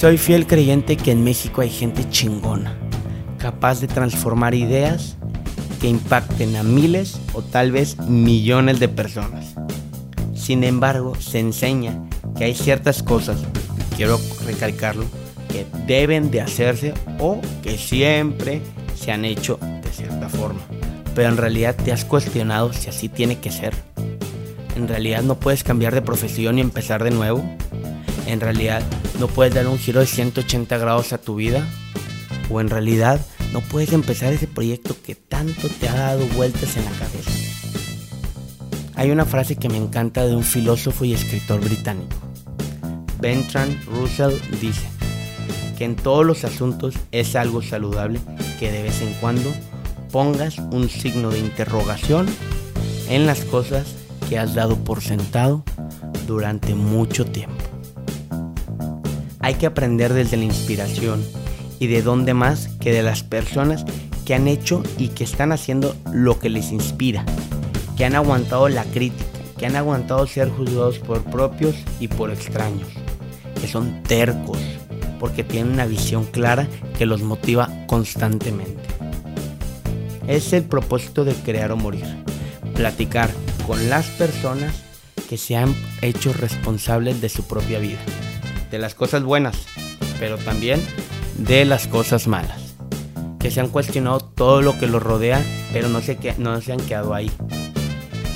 Soy fiel creyente que en México hay gente chingona, capaz de transformar ideas que impacten a miles o tal vez millones de personas. Sin embargo, se enseña que hay ciertas cosas, quiero recalcarlo, que deben de hacerse o que siempre se han hecho de cierta forma. Pero en realidad te has cuestionado si así tiene que ser. En realidad no puedes cambiar de profesión y empezar de nuevo. En realidad no puedes dar un giro de 180 grados a tu vida. O en realidad no puedes empezar ese proyecto que tanto te ha dado vueltas en la cabeza. Hay una frase que me encanta de un filósofo y escritor británico. Bertrand Russell dice que en todos los asuntos es algo saludable que de vez en cuando pongas un signo de interrogación en las cosas que has dado por sentado durante mucho tiempo. Hay que aprender desde la inspiración y de dónde más que de las personas que han hecho y que están haciendo lo que les inspira, que han aguantado la crítica, que han aguantado ser juzgados por propios y por extraños, que son tercos, porque tienen una visión clara que los motiva constantemente. Es el propósito de crear o morir, platicar con las personas que se han hecho responsables de su propia vida, de las cosas buenas, pero también de las cosas malas, que se han cuestionado todo lo que los rodea, pero no se, no se han quedado ahí,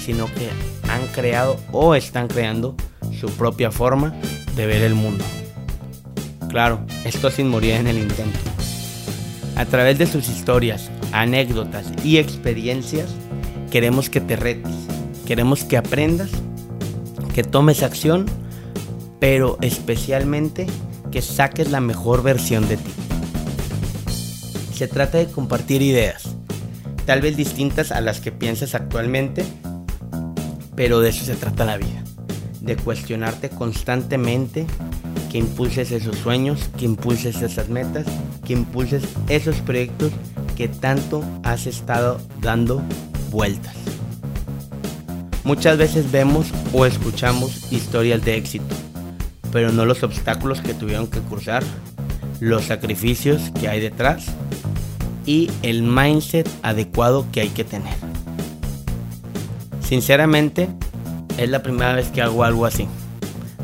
sino que han creado o están creando su propia forma de ver el mundo. Claro, esto sin morir en el intento. A través de sus historias, anécdotas y experiencias, queremos que te retes, queremos que aprendas, que tomes acción, pero especialmente que saques la mejor versión de ti. Se trata de compartir ideas, tal vez distintas a las que piensas actualmente, pero de eso se trata la vida, de cuestionarte constantemente, que impulses esos sueños, que impulses esas metas, que impulses esos proyectos que tanto has estado dando vueltas. Muchas veces vemos o escuchamos historias de éxito, pero no los obstáculos que tuvieron que cruzar, los sacrificios que hay detrás y el mindset adecuado que hay que tener. Sinceramente, es la primera vez que hago algo así.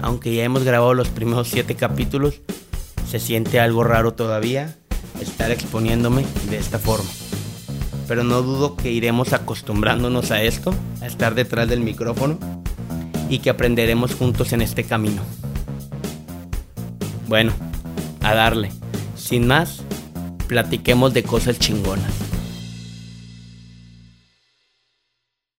Aunque ya hemos grabado los primeros 7 capítulos, se siente algo raro todavía estar exponiéndome de esta forma. Pero no dudo que iremos acostumbrándonos a esto, a estar detrás del micrófono y que aprenderemos juntos en este camino. Bueno, a darle. Sin más, platiquemos de cosas chingonas.